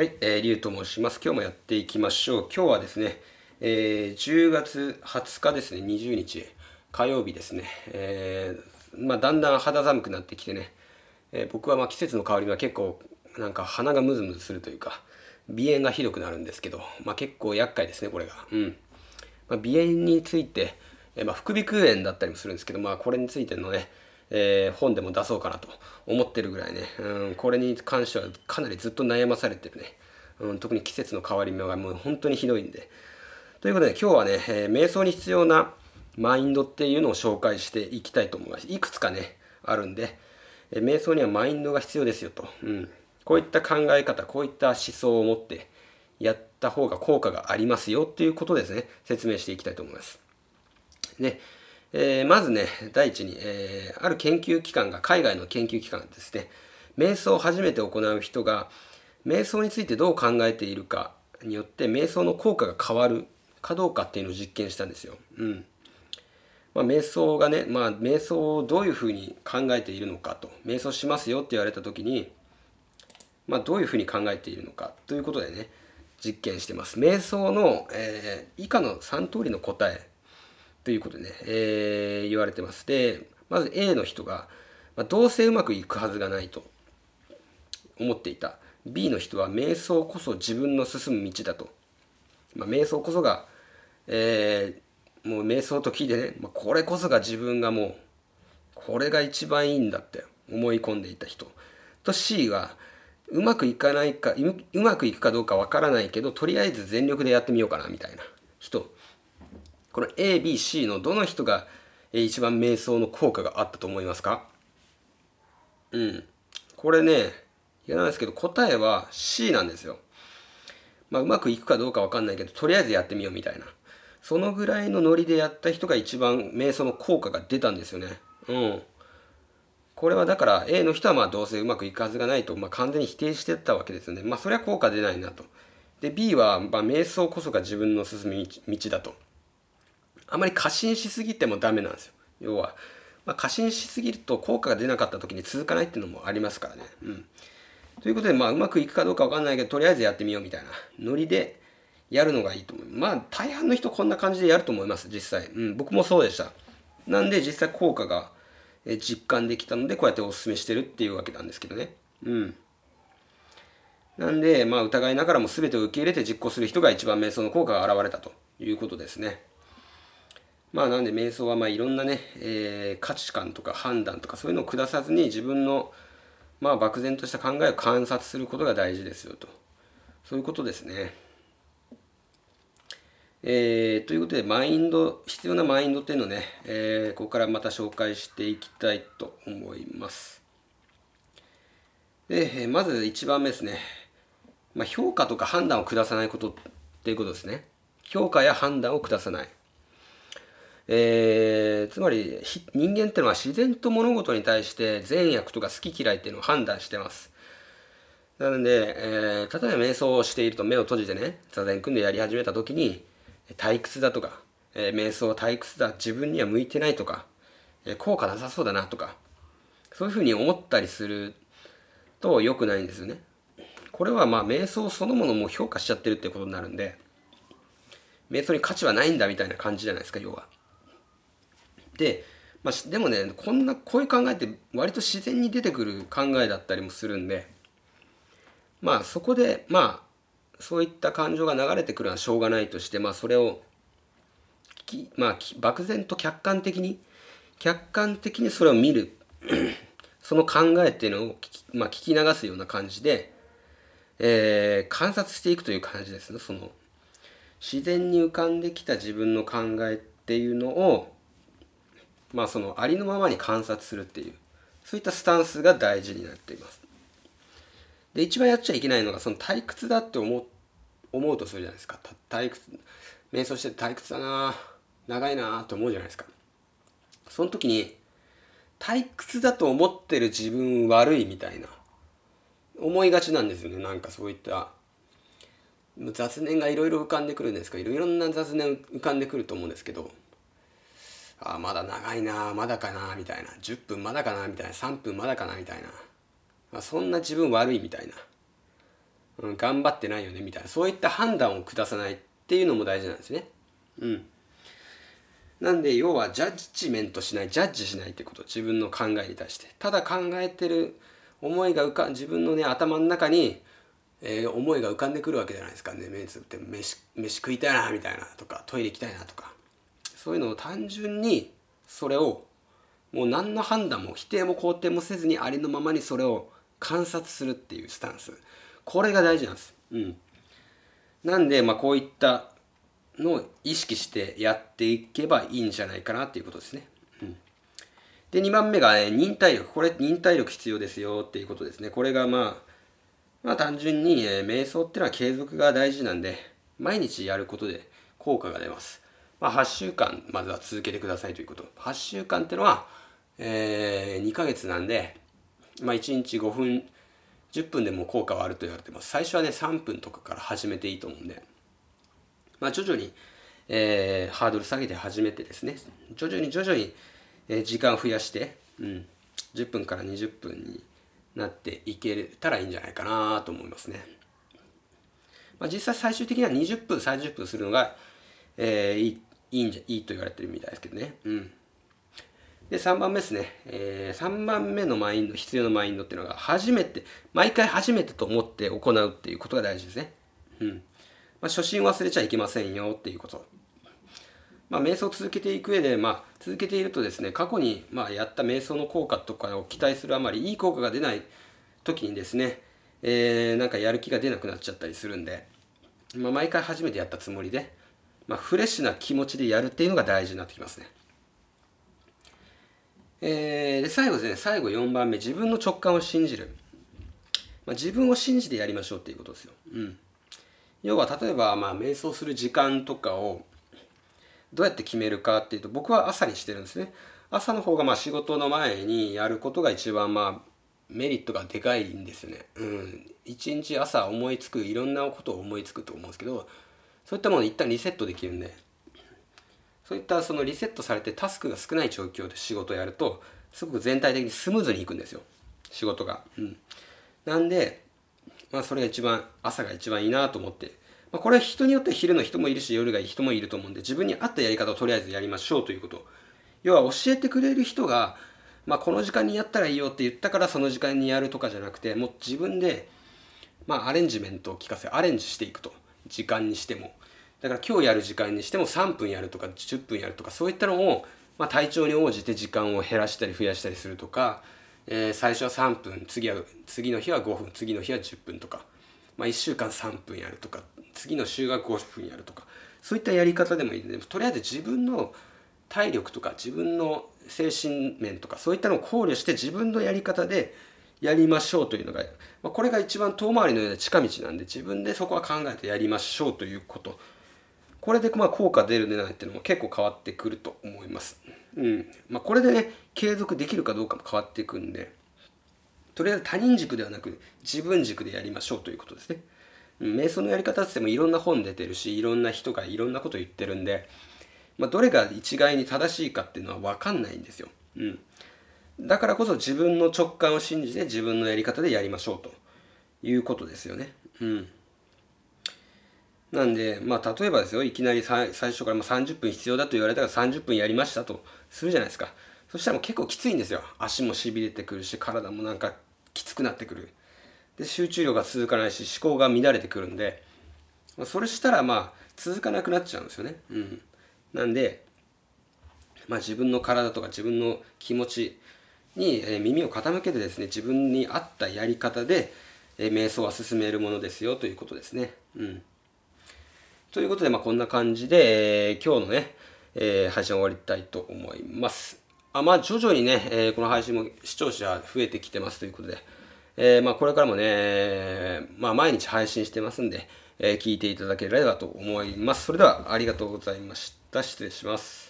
はい、えー、リュウと申します。今日もやっていきましょう。今日はですね、えー、10月20日ですね、20日、火曜日ですね、えー、まあ、だんだん肌寒くなってきてね、えー、僕はま季節の変わり目は結構、なんか鼻がムズムズするというか、鼻炎がひどくなるんですけど、まあ、結構厄介ですね、これが。うん。まあ、鼻炎について、え、ま、副鼻腔炎だったりもするんですけど、まあ、これについてのね、えー、本でも出そうかなと思ってるぐらいね、うん、これに関してはかなりずっと悩まされてるね、うん、特に季節の変わり目がもう本当にひどいんで。ということで今日はね、えー、瞑想に必要なマインドっていうのを紹介していきたいと思います。いくつかね、あるんで、えー、瞑想にはマインドが必要ですよと、うん。こういった考え方、こういった思想を持ってやった方が効果がありますよっていうことですね、説明していきたいと思います。で、えー、まずね、第一に、えー、ある研究機関が、海外の研究機関ですね、瞑想を初めて行う人が、瞑想についてどう考えているかによって、瞑想の効果が変わるかどうかっていうのを実験したんですよ。うん。まあ、瞑想がね、まあ、瞑想をどういうふうに考えているのかと、瞑想しますよって言われた時に、まあ、どういうふうに考えているのかということでね、実験してます。瞑想の、えー、以下の3通りの答えということでね、えー、言われてます。で、まず A の人が、まあ、どうせうまくいくはずがないと思っていた。B の人は瞑想こそ自分の進む道だと。まあ、瞑想こそが、えー、もう瞑想と聞いてね、まあ、これこそが自分がもう、これが一番いいんだって思い込んでいた人。と C は、うまくいかないか、うまくいくかどうかわからないけど、とりあえず全力でやってみようかなみたいな人。この ABC のどの人が一番瞑想の効果があったと思いますか？うん。これね、言わないですけど答えは C なんですよ。まあうまくいくかどうかわかんないけど、とりあえずやってみようみたいな。そのぐらいのノリでやった人が一番瞑想の効果が出たんですよね。うん。これはだから A の人はまあどうせうまくいくはずがないと、まあ、完全に否定してたわけですよね。まあそれは効果出ないなと。で B はまあ瞑想こそが自分の進む道だと。あまり過信しすぎてもダメなんですよ。要は、まあ、過信しすぎると効果が出なかった時に続かないっていうのもありますからね。うん。ということで、まあ、うまくいくかどうかわかんないけど、とりあえずやってみようみたいなノリでやるのがいいと思う。まあ、大半の人こんな感じでやると思います、実際。うん、僕もそうでした。なんで、実際効果が実感できたので、こうやってお勧めしてるっていうわけなんですけどね。うん。なんで、まあ、疑いながらも全てを受け入れて実行する人が一番瞑想の効果が現れたということですね。まあなんで瞑想はまあいろんなね、えー、価値観とか判断とかそういうのを下さずに自分のまあ漠然とした考えを観察することが大事ですよと。そういうことですね。えー、ということで、マインド、必要なマインドっていうのをね、えー、ここからまた紹介していきたいと思います。で、まず1番目ですね。まあ、評価とか判断を下さないことっていうことですね。評価や判断を下さない。えー、つまり人間ってのは自然と物事に対して善悪とか好き嫌いっていうのを判断してます。なので、えー、例えば瞑想をしていると目を閉じてね、座禅組んでやり始めた時に、退屈だとか、えー、瞑想は退屈だ、自分には向いてないとか、えー、効果なさそうだなとか、そういうふうに思ったりすると良くないんですよね。これはまあ瞑想そのものも評価しちゃってるってことになるんで、瞑想に価値はないんだみたいな感じじゃないですか、要は。で、まあ、でもねこんなこういう考えって割と自然に出てくる考えだったりもするんでまあそこでまあそういった感情が流れてくるのはしょうがないとしてまあそれをまあ漠然と客観的に客観的にそれを見る その考えっていうのを聞き,、まあ、聞き流すような感じで、えー、観察していくという感じですね。その自然に浮かんできた自分の考えっていうのをまあそのありのままに観察するっていうそういったスタンスが大事になっています。で一番やっちゃいけないのがその退屈だって思思うとするじゃないですか。退屈瞑想して退屈だな長いなって思うじゃないですか。その時に退屈だと思ってる自分悪いみたいな思いがちなんですよね。なんかそういった雑念がいろいろ浮かんでくるんですけどいろな雑念浮かんでくると思うんですけどあまだ長いなまだかなみたいな。10分まだかなみたいな。3分まだかなみたいな、そんな自分悪いみたいな。うん、頑張ってないよねみたいな。そういった判断を下さないっていうのも大事なんですね。うん、なんで要はジャッジメントしないジャッジしないってこと。自分の考えに対して。ただ考えてる思いが浮かん自分のね頭の中に、えー、思いが浮かんでくるわけじゃないですか。ね目つぶって飯飯食いたいなみたいなとかトイレ行きたいなとか。そういうのを単純にそれをもう何の判断も否定も肯定もせずにありのままにそれを観察するっていうスタンスこれが大事なんです。うん、なんで、まあ、こういったのを意識してやっていけばいいんじゃないかなっていうことですね。うん、で2番目が、ね、忍耐力これ忍耐力必要ですよっていうことですね。これがまあまあ単純に、えー、瞑想っていうのは継続が大事なんで毎日やることで効果が出ます。まあ、8週間まずは続けてくださいということ。8週間ってのは、えー、2ヶ月なんで、まあ、1日5分10分でも効果はあると言われてます。最初はね3分とかから始めていいと思うんで、まあ、徐々に、えー、ハードル下げて始めてですね。徐々に徐々に、えー、時間を増やして、うん、10分から20分になっていけたらいいんじゃないかなと思いますね、まあ、実際最終的には20分30分するのが、えー、いいいいんじゃいいと言われてるみたいですけどねうんで、3番目ですね。えー、3番目のマインド、必要なマインドっていうのが、初めて、毎回初めてと思って行うっていうことが大事ですね。うん。まあ、初心忘れちゃいけませんよっていうこと。まあ、瞑想を続けていく上で、まあ、続けているとですね、過去に、まあ、やった瞑想の効果とかを期待するあまり、いい効果が出ない時にですね、えー、なんかやる気が出なくなっちゃったりするんで、まあ、毎回初めてやったつもりで、まあ、フレッシュな気持ちでやるっていうのが大事になってきますね。えー、で最後ですね最後4番目自分の直感を信じる、まあ、自分を信じてやりましょうっていうことですよ、うん、要は例えば、まあ、瞑想する時間とかをどうやって決めるかっていうと僕は朝にしてるんですね朝の方がまあ仕事の前にやることが一番まあメリットがでかいんですよね。うん。一日朝思いつくいろんなことを思いつくと思うんですけどそういったものを一旦リセットできるんでそういったそのリセットされてタスクが少ない状況で仕事をやるとすごく全体的にスムーズにいくんですよ。仕事が。うん、なんで、まあ、それが一番朝が一番いいなと思って、まあ、これは人によって昼の人もいるし夜がいい人もいると思うんで自分に合ったやり方をとりあえずやりましょうということ。要は教えてくれる人が、まあ、この時間にやったらいいよって言ったからその時間にやるとかじゃなくてもう自分で、まあ、アレンジメントを聞かせアレンジしていくと。時間にしても。だから今日やる時間にしても3分やるとか10分やるとかそういったのを、まあ、体調に応じて時間を減らしたり増やしたりするとか、えー、最初は3分次は次の日は5分次の日は10分とか、まあ、1週間3分やるとか次の週が5分やるとかそういったやり方でもいい。のでとりあえず自分の体力とか自分の精神面とかそういったのを考慮して自分のやり方でやりましょうというのが、まあ、これが一番遠回りのような近道なんで自分でそこは考えてやりましょうということ。これでまあ効果出る出ないっていうのも結構変わってくると思います。うんまあ、これでね継続できるかどうかも変わっていくんでとりあえず他人軸ではなく自分軸でやりましょうということですね。瞑想のやり方ってもいろんな本出てるしいろんな人がいろんなこと言ってるんで、まあ、どれが一概に正しいかっていうのは分かんないんですよ。うん、だからこそ自分の直感を信じて自分のやり方でやりましょうということですよね。うんなんで、まあ、例えばですよ、いきなり最初から30分必要だと言われたら30分やりましたとするじゃないですか。そしたらもう結構きついんですよ。足もしびれてくるし、体もなんかきつくなってくる。で、集中力が続かないし、思考が乱れてくるんで、それしたらまあ、続かなくなっちゃうんですよね。うん。なんで、まあ、自分の体とか自分の気持ちに、耳を傾けてですね、自分に合ったやり方で、瞑想は進めるものですよということですね。うん。ということで、まあ、こんな感じで、えー、今日のね、えー、配信終わりたいと思います。あまあ、徐々にね、えー、この配信も視聴者増えてきてますということで、えー、まあ、これからもね、まあ、毎日配信してますんで、え、聞いていただければと思います。それでは、ありがとうございました。失礼します。